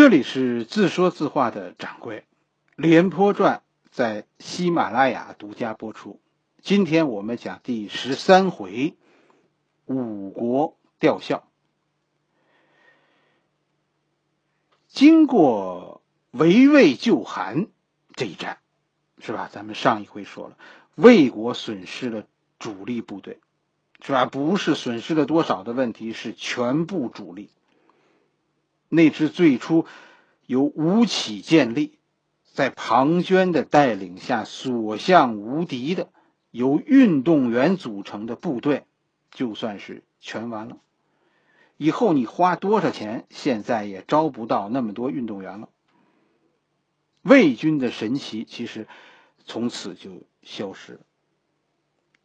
这里是自说自话的掌柜，《廉颇传》在喜马拉雅独家播出。今天我们讲第十三回，五国吊孝。经过围魏救韩这一战，是吧？咱们上一回说了，魏国损失了主力部队，是吧？不是损失了多少的问题，是全部主力。那支最初由吴起建立，在庞涓的带领下所向无敌的由运动员组成的部队，就算是全完了。以后你花多少钱，现在也招不到那么多运动员了。魏军的神奇其实从此就消失了。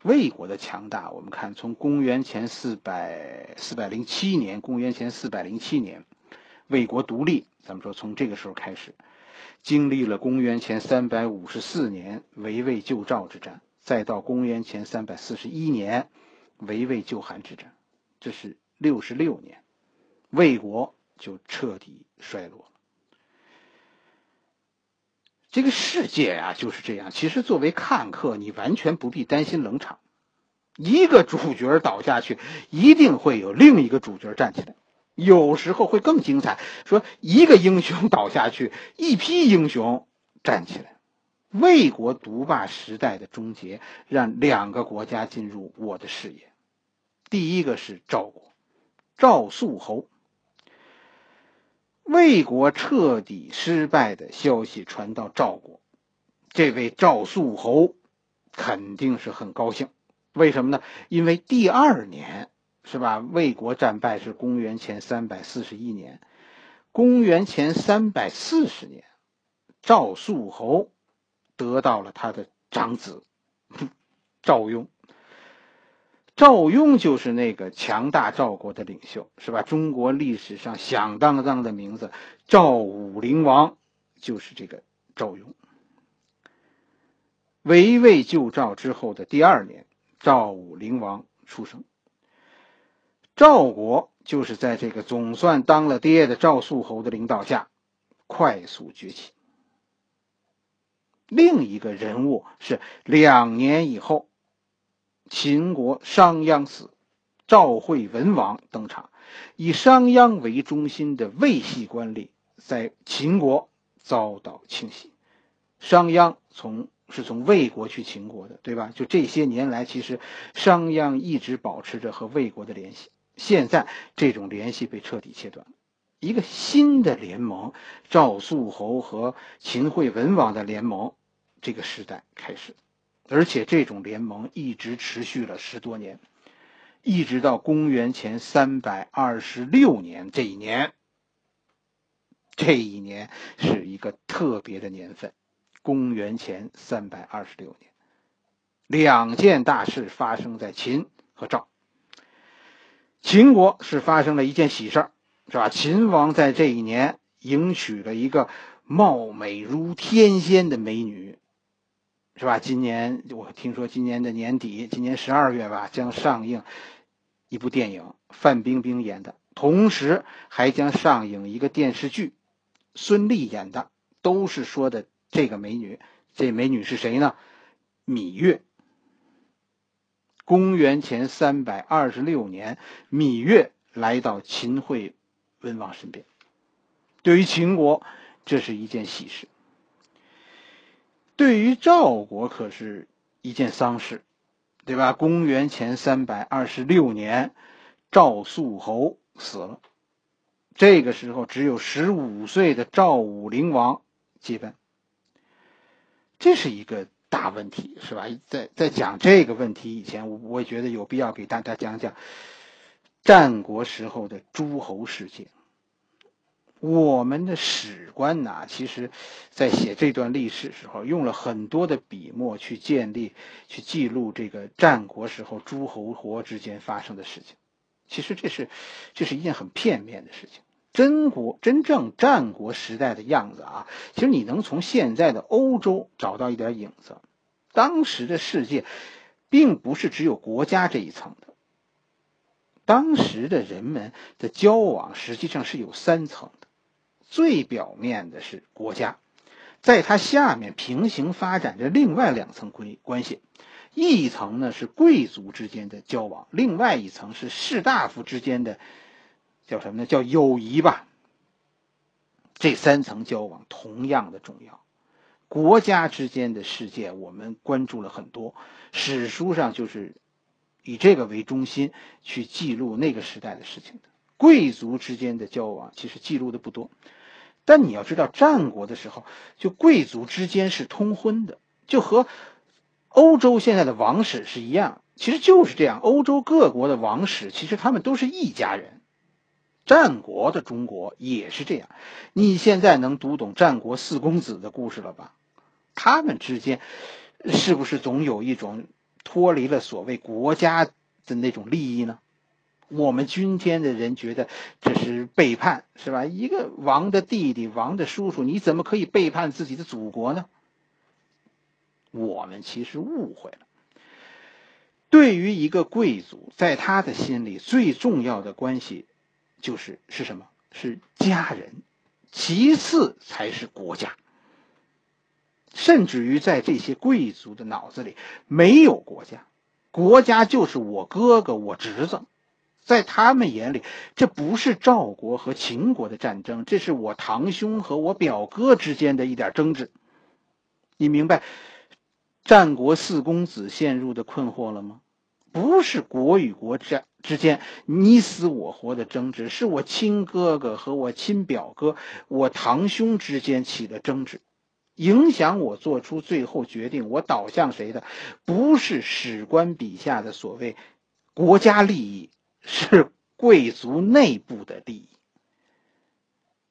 魏国的强大，我们看从公元前四百四百零七年，公元前四百零七年。魏国独立，咱们说从这个时候开始，经历了公元前三百五十四年围魏救赵之战，再到公元前三百四十一年围魏救韩之战，这是六十六年，魏国就彻底衰落了。这个世界啊就是这样。其实作为看客，你完全不必担心冷场，一个主角倒下去，一定会有另一个主角站起来。有时候会更精彩。说一个英雄倒下去，一批英雄站起来。魏国独霸时代的终结，让两个国家进入我的视野。第一个是赵国，赵肃侯。魏国彻底失败的消息传到赵国，这位赵肃侯肯定是很高兴。为什么呢？因为第二年。是吧？魏国战败是公元前三百四十一年，公元前三百四十年，赵肃侯得到了他的长子赵雍。赵雍就是那个强大赵国的领袖，是吧？中国历史上响当当的名字，赵武灵王就是这个赵雍。围魏救赵之后的第二年，赵武灵王出生。赵国就是在这个总算当了爹的赵肃侯的领导下，快速崛起。另一个人物是两年以后，秦国商鞅死，赵惠文王登场，以商鞅为中心的魏系官吏在秦国遭到清洗。商鞅从是从魏国去秦国的，对吧？就这些年来，其实商鞅一直保持着和魏国的联系。现在这种联系被彻底切断，一个新的联盟——赵肃侯和秦惠文王的联盟，这个时代开始，而且这种联盟一直持续了十多年，一直到公元前三百二十六年这一年。这一年是一个特别的年份，公元前三百二十六年，两件大事发生在秦和赵。秦国是发生了一件喜事，是吧？秦王在这一年迎娶了一个貌美如天仙的美女，是吧？今年我听说今年的年底，今年十二月吧，将上映一部电影，范冰冰演的，同时还将上映一个电视剧，孙俪演的，都是说的这个美女。这美女是谁呢？芈月。公元前三百二十六年，芈月来到秦惠文王身边。对于秦国，这是一件喜事；对于赵国，可是一件丧事，对吧？公元前三百二十六年，赵肃侯死了。这个时候，只有十五岁的赵武灵王接班。这是一个。大问题是吧？在在讲这个问题以前，我我觉得有必要给大家讲讲战国时候的诸侯世界。我们的史官呐，其实，在写这段历史时候，用了很多的笔墨去建立、去记录这个战国时候诸侯国之间发生的事情。其实这是这是一件很片面的事情。真国真正战国时代的样子啊，其实你能从现在的欧洲找到一点影子。当时的世界，并不是只有国家这一层的。当时的人们的交往实际上是有三层的，最表面的是国家，在它下面平行发展着另外两层关关系，一层呢是贵族之间的交往，另外一层是士大夫之间的叫什么呢？叫友谊吧。这三层交往同样的重要。国家之间的事件，我们关注了很多，史书上就是以这个为中心去记录那个时代的事情的。贵族之间的交往其实记录的不多，但你要知道，战国的时候，就贵族之间是通婚的，就和欧洲现在的王室是一样，其实就是这样。欧洲各国的王室其实他们都是一家人。战国的中国也是这样，你现在能读懂战国四公子的故事了吧？他们之间是不是总有一种脱离了所谓国家的那种利益呢？我们今天的人觉得这是背叛，是吧？一个王的弟弟、王的叔叔，你怎么可以背叛自己的祖国呢？我们其实误会了。对于一个贵族，在他的心里最重要的关系。就是是什么？是家人，其次才是国家。甚至于在这些贵族的脑子里，没有国家，国家就是我哥哥、我侄子。在他们眼里，这不是赵国和秦国的战争，这是我堂兄和我表哥之间的一点争执。你明白战国四公子陷入的困惑了吗？不是国与国之之间你死我活的争执，是我亲哥哥和我亲表哥、我堂兄之间起的争执，影响我做出最后决定，我倒向谁的，不是史官笔下的所谓国家利益，是贵族内部的利益。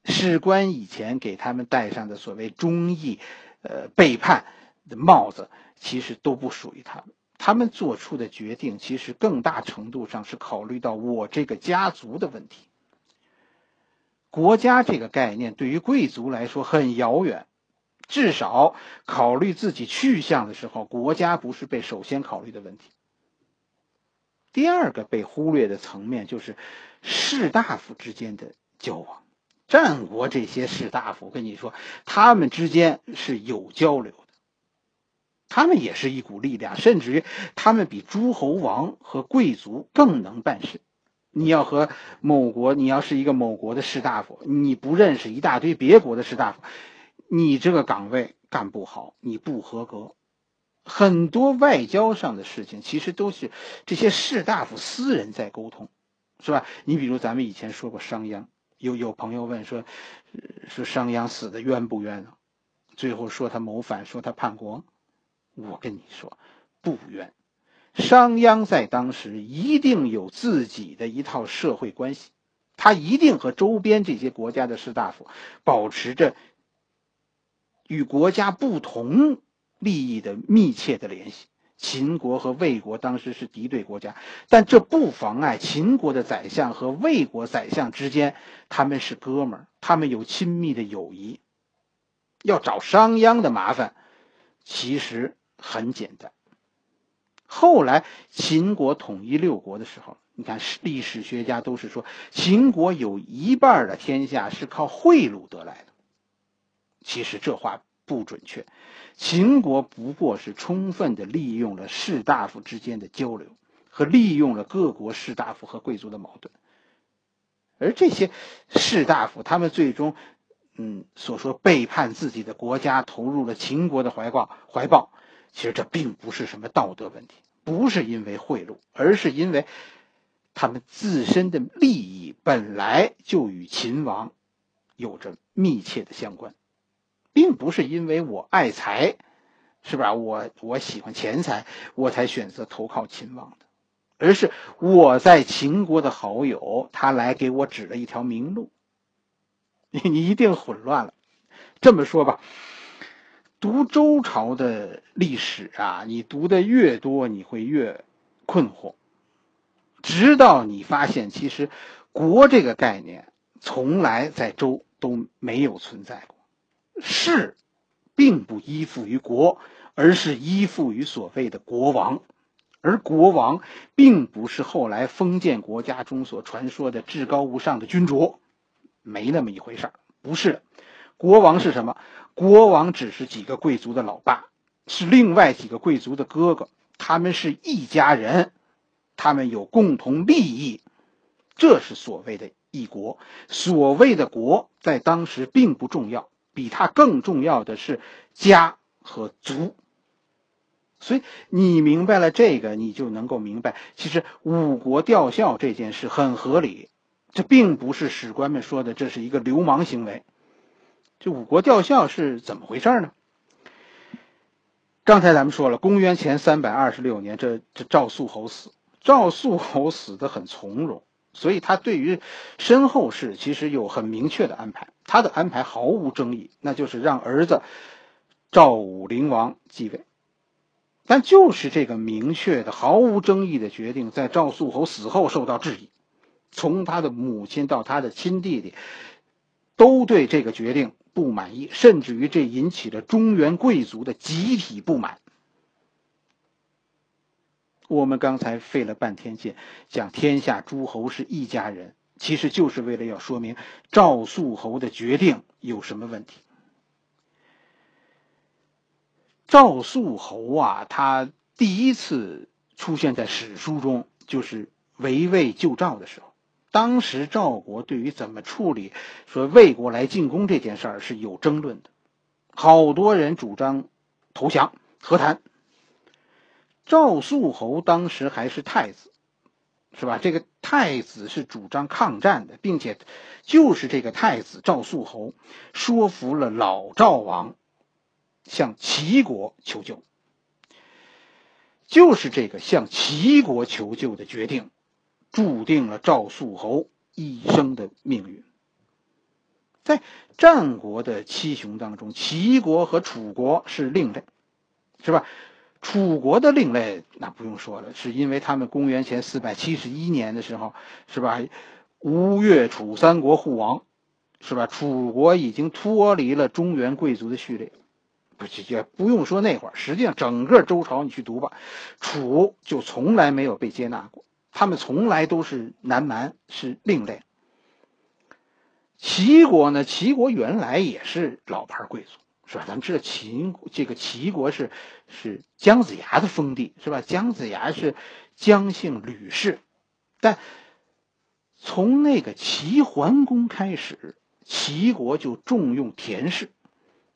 史官以前给他们戴上的所谓忠义、呃背叛的帽子，其实都不属于他们。他们做出的决定，其实更大程度上是考虑到我这个家族的问题。国家这个概念对于贵族来说很遥远，至少考虑自己去向的时候，国家不是被首先考虑的问题。第二个被忽略的层面就是士大夫之间的交往。战国这些士大夫，跟你说，他们之间是有交流。他们也是一股力量，甚至于他们比诸侯王和贵族更能办事。你要和某国，你要是一个某国的士大夫，你不认识一大堆别国的士大夫，你这个岗位干不好，你不合格。很多外交上的事情，其实都是这些士大夫私人在沟通，是吧？你比如咱们以前说过商鞅，有有朋友问说，说商鞅死的冤不冤啊？最后说他谋反，说他叛国。我跟你说，不冤。商鞅在当时一定有自己的一套社会关系，他一定和周边这些国家的士大夫保持着与国家不同利益的密切的联系。秦国和魏国当时是敌对国家，但这不妨碍秦国的宰相和魏国宰相之间他们是哥们儿，他们有亲密的友谊。要找商鞅的麻烦，其实。很简单。后来秦国统一六国的时候，你看历史学家都是说，秦国有一半的天下是靠贿赂得来的。其实这话不准确，秦国不过是充分的利用了士大夫之间的交流，和利用了各国士大夫和贵族的矛盾。而这些士大夫，他们最终，嗯，所说背叛自己的国家，投入了秦国的怀抱，怀抱。其实这并不是什么道德问题，不是因为贿赂，而是因为他们自身的利益本来就与秦王有着密切的相关，并不是因为我爱财，是吧？我我喜欢钱财，我才选择投靠秦王的，而是我在秦国的好友，他来给我指了一条明路。你你一定混乱了，这么说吧。读周朝的历史啊，你读的越多，你会越困惑。直到你发现，其实“国”这个概念从来在周都没有存在过。是，并不依附于国，而是依附于所谓的国王。而国王，并不是后来封建国家中所传说的至高无上的君主，没那么一回事儿。不是，国王是什么？国王只是几个贵族的老爸，是另外几个贵族的哥哥，他们是一家人，他们有共同利益，这是所谓的一国。所谓的国，在当时并不重要，比它更重要的是家和族。所以你明白了这个，你就能够明白，其实五国吊孝这件事很合理，这并不是史官们说的这是一个流氓行为。这五国吊孝是怎么回事呢？刚才咱们说了，公元前三百二十六年，这这赵肃侯死，赵肃侯死的很从容，所以他对于身后事其实有很明确的安排。他的安排毫无争议，那就是让儿子赵武灵王继位。但就是这个明确的、毫无争议的决定，在赵肃侯死后受到质疑，从他的母亲到他的亲弟弟，都对这个决定不满意，甚至于这引起了中原贵族的集体不满。我们刚才费了半天劲讲天下诸侯是一家人，其实就是为了要说明赵肃侯的决定有什么问题。赵肃侯啊，他第一次出现在史书中，就是围魏救赵的时候。当时赵国对于怎么处理说魏国来进攻这件事儿是有争论的，好多人主张投降和谈。赵肃侯当时还是太子，是吧？这个太子是主张抗战的，并且就是这个太子赵肃侯说服了老赵王。向齐国求救，就是这个向齐国求救的决定，注定了赵肃侯一生的命运。在战国的七雄当中，齐国和楚国是另类，是吧？楚国的另类那不用说了，是因为他们公元前四百七十一年的时候，是吧？吴越楚三国互亡，是吧？楚国已经脱离了中原贵族的序列。不，也不用说那会儿，实际上整个周朝你去读吧，楚就从来没有被接纳过，他们从来都是南蛮，是另类。齐国呢，齐国原来也是老牌贵族，是吧？咱们知道秦这个齐国是是姜子牙的封地，是吧？姜子牙是姜姓吕氏，但从那个齐桓公开始，齐国就重用田氏。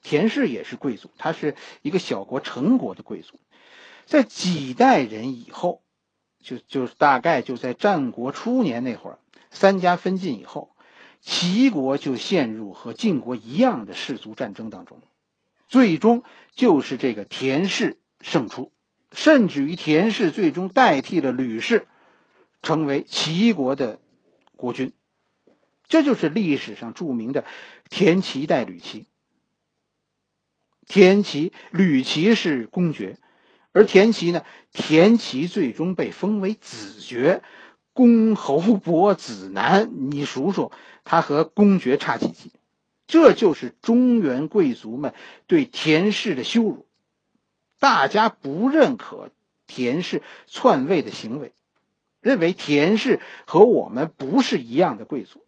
田氏也是贵族，他是一个小国陈国的贵族，在几代人以后，就就大概就在战国初年那会儿，三家分晋以后，齐国就陷入和晋国一样的氏族战争当中，最终就是这个田氏胜出，甚至于田氏最终代替了吕氏，成为齐国的国君，这就是历史上著名的田齐代吕齐。田齐、吕齐是公爵，而田齐呢？田齐最终被封为子爵，公侯伯子男。你数数，他和公爵差几级？这就是中原贵族们对田氏的羞辱。大家不认可田氏篡位的行为，认为田氏和我们不是一样的贵族，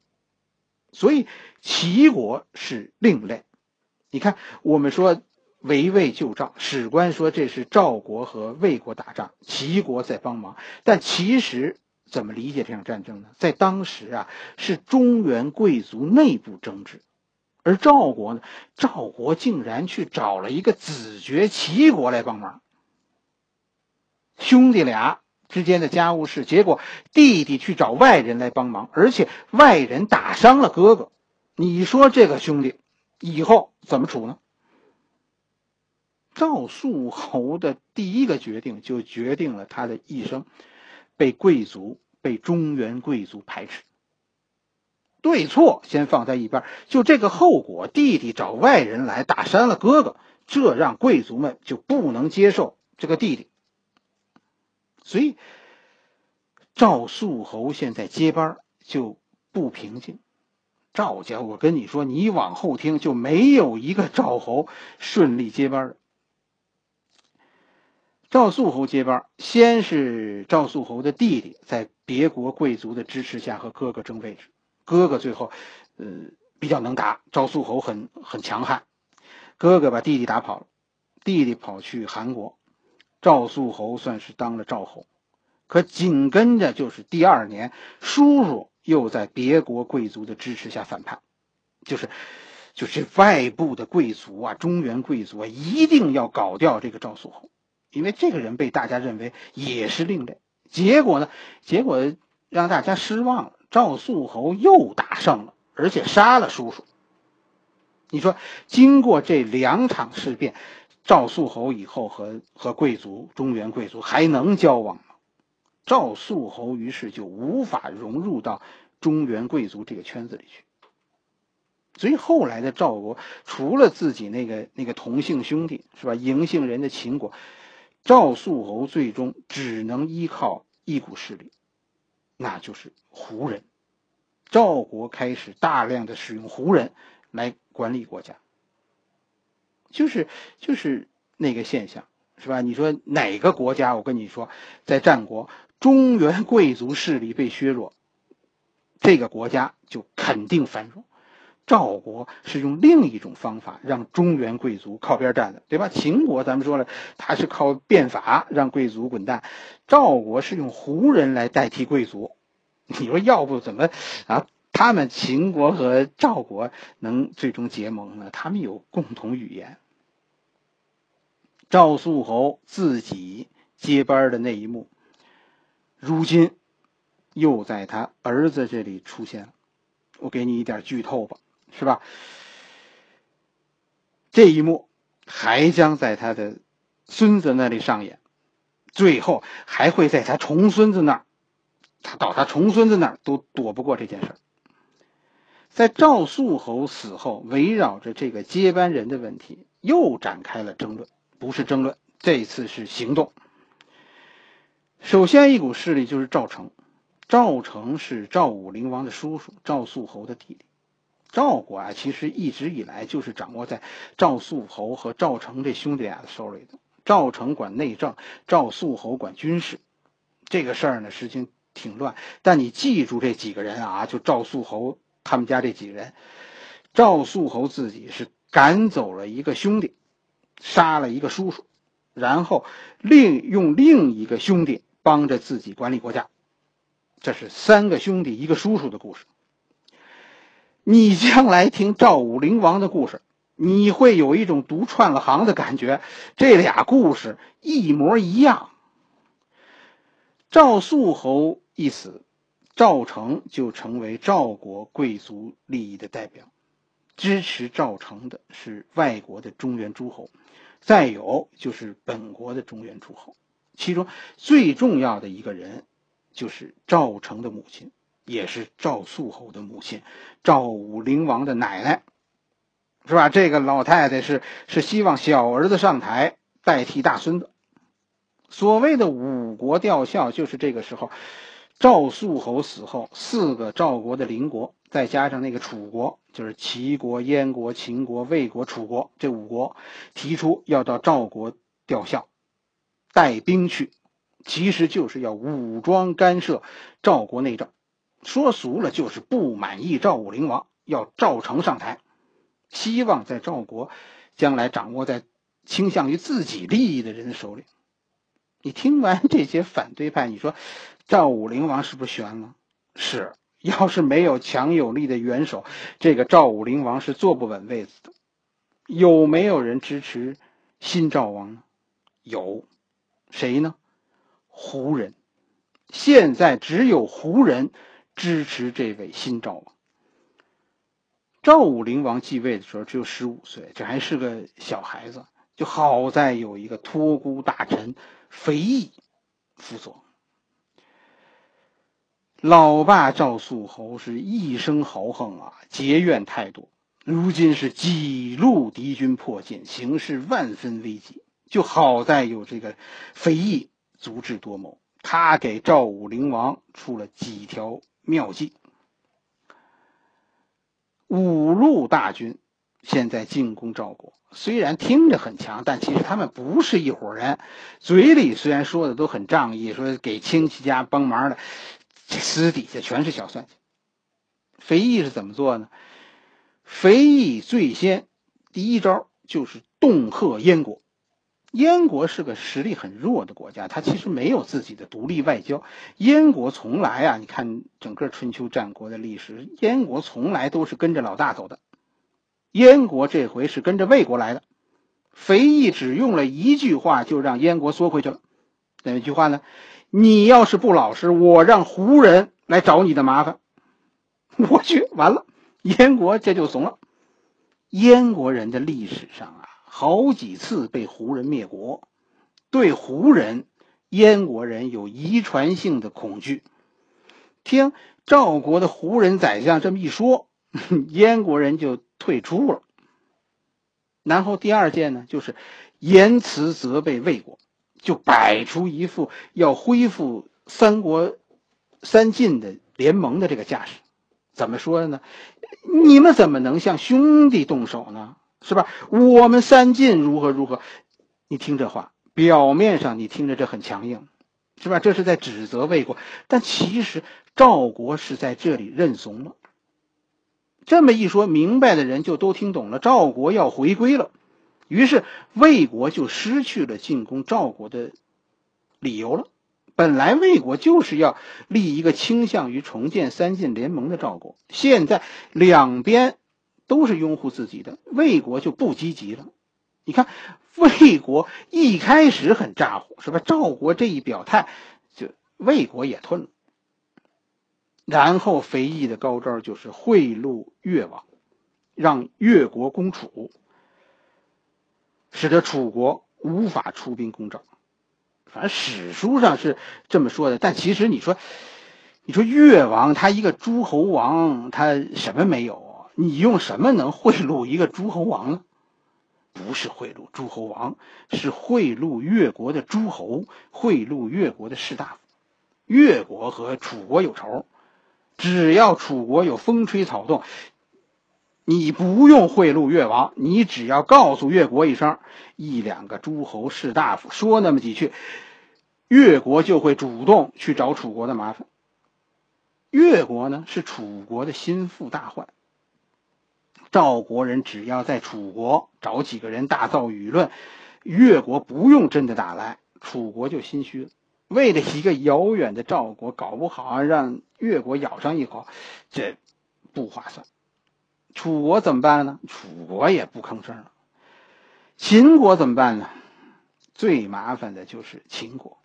所以齐国是另类。你看，我们说。围魏救赵，史官说这是赵国和魏国打仗，齐国在帮忙。但其实怎么理解这场战争呢？在当时啊，是中原贵族内部争执，而赵国呢，赵国竟然去找了一个子爵齐国来帮忙，兄弟俩之间的家务事，结果弟弟去找外人来帮忙，而且外人打伤了哥哥，你说这个兄弟以后怎么处呢？赵肃侯的第一个决定，就决定了他的一生被贵族、被中原贵族排斥。对错先放在一边，就这个后果，弟弟找外人来打伤了哥哥，这让贵族们就不能接受这个弟弟。所以赵肃侯现在接班就不平静。赵家，我跟你说，你往后听就没有一个赵侯顺利接班的。赵肃侯接班，先是赵肃侯的弟弟在别国贵族的支持下和哥哥争位置，哥哥最后，呃，比较能打，赵肃侯很很强悍。哥哥把弟弟打跑了，弟弟跑去韩国，赵肃侯算是当了赵侯。可紧跟着就是第二年，叔叔又在别国贵族的支持下反叛，就是，就是外部的贵族啊，中原贵族啊，一定要搞掉这个赵肃侯，因为这个人被大家认为也是另类。结果呢，结果让大家失望了，赵肃侯又打胜了，而且杀了叔叔。你说，经过这两场事变，赵肃侯以后和和贵族、中原贵族还能交往吗？赵肃侯于是就无法融入到中原贵族这个圈子里去，所以后来的赵国除了自己那个那个同姓兄弟是吧，嬴姓人的秦国，赵肃侯最终只能依靠一股势力，那就是胡人。赵国开始大量的使用胡人来管理国家，就是就是那个现象是吧？你说哪个国家？我跟你说，在战国。中原贵族势力被削弱，这个国家就肯定繁荣。赵国是用另一种方法让中原贵族靠边站的，对吧？秦国咱们说了，他是靠变法让贵族滚蛋；赵国是用胡人来代替贵族。你说要不怎么啊？他们秦国和赵国能最终结盟呢？他们有共同语言。赵肃侯自己接班的那一幕。如今，又在他儿子这里出现了。我给你一点剧透吧，是吧？这一幕还将在他的孙子那里上演，最后还会在他重孙子那儿，他到他重孙子那儿都躲不过这件事儿。在赵肃侯死后，围绕着这个接班人的问题又展开了争论，不是争论，这次是行动。首先，一股势力就是赵成。赵成是赵武灵王的叔叔，赵肃侯的弟弟。赵国啊，其实一直以来就是掌握在赵肃侯和赵成这兄弟俩的手里的。赵成管内政，赵肃侯管军事。这个事儿呢，实情挺乱。但你记住这几个人啊，就赵肃侯他们家这几个人。赵肃侯自己是赶走了一个兄弟，杀了一个叔叔，然后另用另一个兄弟。帮着自己管理国家，这是三个兄弟一个叔叔的故事。你将来听赵武灵王的故事，你会有一种读串了行的感觉，这俩故事一模一样。赵肃侯一死，赵成就成为赵国贵族利益的代表，支持赵成的是外国的中原诸侯，再有就是本国的中原诸侯。其中最重要的一个人，就是赵成的母亲，也是赵肃侯的母亲，赵武灵王的奶奶，是吧？这个老太太是是希望小儿子上台代替大孙子。所谓的五国吊孝，就是这个时候，赵肃侯死后，四个赵国的邻国，再加上那个楚国，就是齐国、燕国、秦国、魏国、楚国这五国，提出要到赵国吊孝。带兵去，其实就是要武装干涉赵国内政。说俗了，就是不满意赵武灵王，要赵成上台，希望在赵国将来掌握在倾向于自己利益的人手里。你听完这些反对派，你说赵武灵王是不是悬了？是，要是没有强有力的元首，这个赵武灵王是坐不稳位子的。有没有人支持新赵王呢？有。谁呢？胡人。现在只有胡人支持这位新赵王。赵武灵王继位的时候只有十五岁，这还是个小孩子。就好在有一个托孤大臣肥义辅佐。老爸赵肃侯是一生豪横啊，结怨太多。如今是几路敌军迫近，形势万分危急。就好在有这个肥义足智多谋，他给赵武灵王出了几条妙计。五路大军现在进攻赵国，虽然听着很强，但其实他们不是一伙人。嘴里虽然说的都很仗义，说给亲戚家帮忙的，私底下全是小算计。肥义是怎么做呢？肥义最先第一招就是恫吓燕国。燕国是个实力很弱的国家，它其实没有自己的独立外交。燕国从来啊，你看整个春秋战国的历史，燕国从来都是跟着老大走的。燕国这回是跟着魏国来的，肥义只用了一句话就让燕国缩回去了。哪一句话呢？你要是不老实，我让胡人来找你的麻烦。我去，完了，燕国这就怂了。燕国人的历史上。好几次被胡人灭国，对胡人，燕国人有遗传性的恐惧。听赵国的胡人宰相这么一说，燕国人就退出了。然后第二件呢，就是言辞责备魏国，就摆出一副要恢复三国三晋的联盟的这个架势。怎么说的呢？你们怎么能向兄弟动手呢？是吧？我们三晋如何如何？你听这话，表面上你听着这很强硬，是吧？这是在指责魏国，但其实赵国是在这里认怂了。这么一说，明白的人就都听懂了，赵国要回归了。于是魏国就失去了进攻赵国的理由了。本来魏国就是要立一个倾向于重建三晋联盟的赵国，现在两边。都是拥护自己的，魏国就不积极了。你看，魏国一开始很咋呼，是吧？赵国这一表态，就魏国也吞了。然后肥义的高招就是贿赂越王，让越国攻楚，使得楚国无法出兵攻赵。反正史书上是这么说的，但其实你说，你说越王他一个诸侯王，他什么没有？你用什么能贿赂一个诸侯王呢？不是贿赂诸侯王，是贿赂越国的诸侯，贿赂越国的士大夫。越国和楚国有仇，只要楚国有风吹草动，你不用贿赂越王，你只要告诉越国一声，一两个诸侯士大夫说那么几句，越国就会主动去找楚国的麻烦。越国呢，是楚国的心腹大患。赵国人只要在楚国找几个人大造舆论，越国不用真的打来，楚国就心虚了。为了一个遥远的赵国，搞不好让越国咬上一口，这不划算。楚国怎么办呢？楚国也不吭声了。秦国怎么办呢？最麻烦的就是秦国。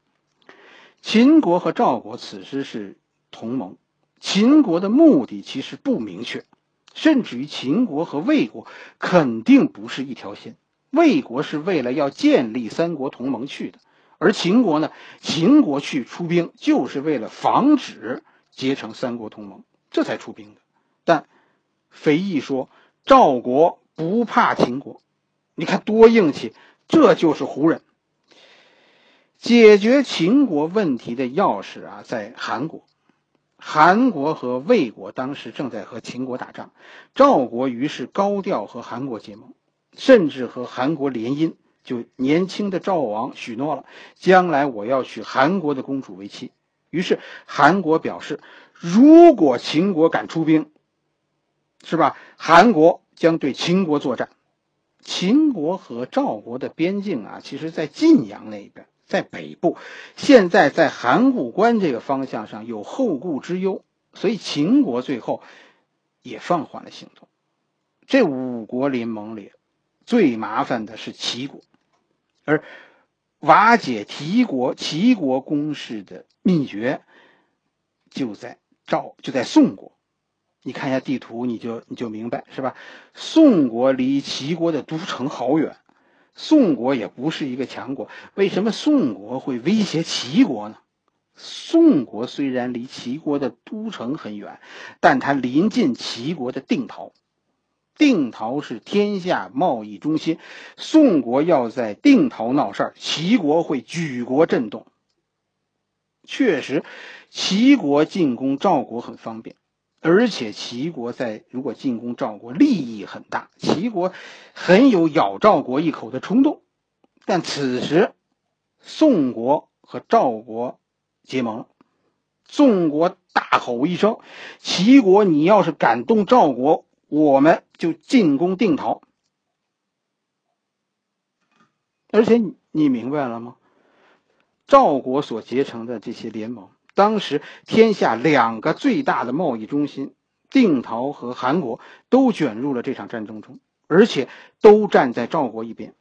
秦国和赵国此时是同盟，秦国的目的其实不明确。甚至于秦国和魏国肯定不是一条心，魏国是为了要建立三国同盟去的，而秦国呢，秦国去出兵就是为了防止结成三国同盟，这才出兵的。但肥义说赵国不怕秦国，你看多硬气，这就是胡人。解决秦国问题的钥匙啊，在韩国。韩国和魏国当时正在和秦国打仗，赵国于是高调和韩国结盟，甚至和韩国联姻。就年轻的赵王许诺了，将来我要娶韩国的公主为妻。于是韩国表示，如果秦国敢出兵，是吧？韩国将对秦国作战。秦国和赵国的边境啊，其实在晋阳那一边。在北部，现在在函谷关这个方向上有后顾之忧，所以秦国最后也放缓了行动。这五国联盟里，最麻烦的是齐国，而瓦解齐国齐国攻势的秘诀就在赵，就在宋国。你看一下地图，你就你就明白是吧？宋国离齐国的都城好远。宋国也不是一个强国，为什么宋国会威胁齐国呢？宋国虽然离齐国的都城很远，但它临近齐国的定陶，定陶是天下贸易中心。宋国要在定陶闹事儿，齐国会举国震动。确实，齐国进攻赵国很方便。而且齐国在如果进攻赵国，利益很大，齐国很有咬赵国一口的冲动。但此时，宋国和赵国结盟了，宋国大吼一声：“齐国，你要是敢动赵国，我们就进攻定陶。而且你你明白了吗？赵国所结成的这些联盟，当时天下两个最大的贸易中心定陶和韩国都卷入了这场战争中，而且都站在赵国一边。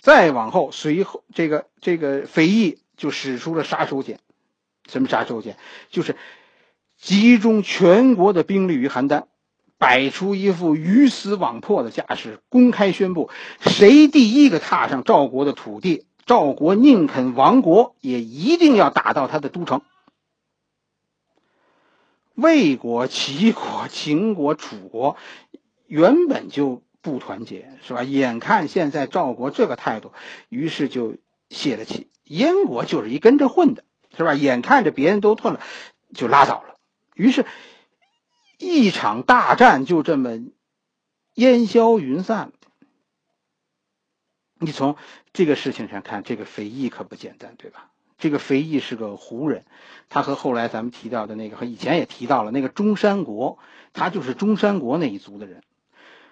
再往后，随后这个这个肥义就使出了杀手锏，什么杀手锏？就是集中全国的兵力于邯郸，摆出一副鱼死网破的架势，公开宣布：谁第一个踏上赵国的土地。赵国宁肯亡国，也一定要打到他的都城。魏国、齐国、秦国、楚国原本就不团结，是吧？眼看现在赵国这个态度，于是就泄了气。燕国就是一跟着混的，是吧？眼看着别人都退了，就拉倒了。于是，一场大战就这么烟消云散了。你从这个事情上看，这个肥义可不简单，对吧？这个肥义是个胡人，他和后来咱们提到的那个，和以前也提到了那个中山国，他就是中山国那一族的人。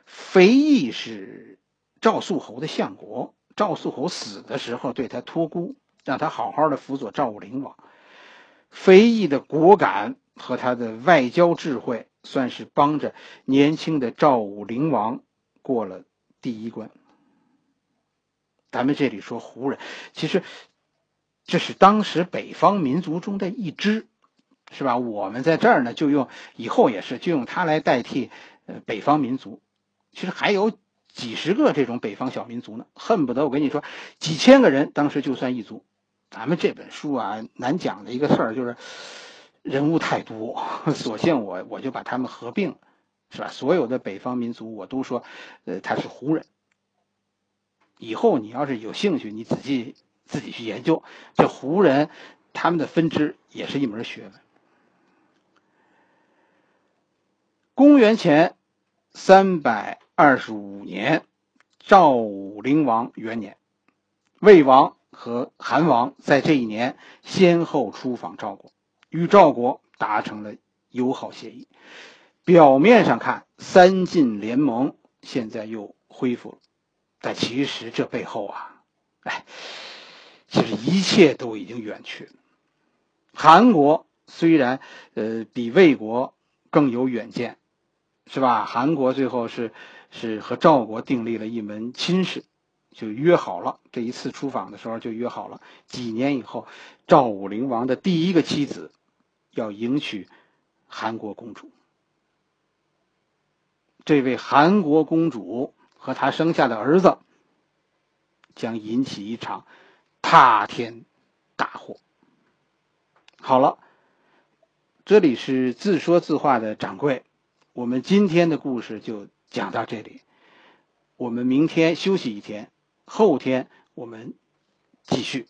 肥义是赵肃侯的相国，赵肃侯死的时候对他托孤，让他好好的辅佐赵武灵王。肥义的果敢和他的外交智慧，算是帮着年轻的赵武灵王过了第一关。咱们这里说胡人，其实这是当时北方民族中的一支，是吧？我们在这儿呢，就用以后也是就用它来代替呃北方民族。其实还有几十个这种北方小民族呢，恨不得我跟你说几千个人，当时就算一族。咱们这本书啊，难讲的一个事儿就是人物太多，索性我我就把他们合并，是吧？所有的北方民族我都说，呃，他是胡人。以后你要是有兴趣，你仔细自己去研究，这胡人他们的分支也是一门学问。公元前三百二十五年，赵武灵王元年，魏王和韩王在这一年先后出访赵国，与赵国达成了友好协议。表面上看，三晋联盟现在又恢复了。但其实这背后啊，哎，其实一切都已经远去了。韩国虽然呃比魏国更有远见，是吧？韩国最后是是和赵国订立了一门亲事，就约好了这一次出访的时候就约好了，几年以后赵武灵王的第一个妻子要迎娶韩国公主。这位韩国公主。和他生下的儿子将引起一场塌天大祸。好了，这里是自说自话的掌柜，我们今天的故事就讲到这里。我们明天休息一天，后天我们继续。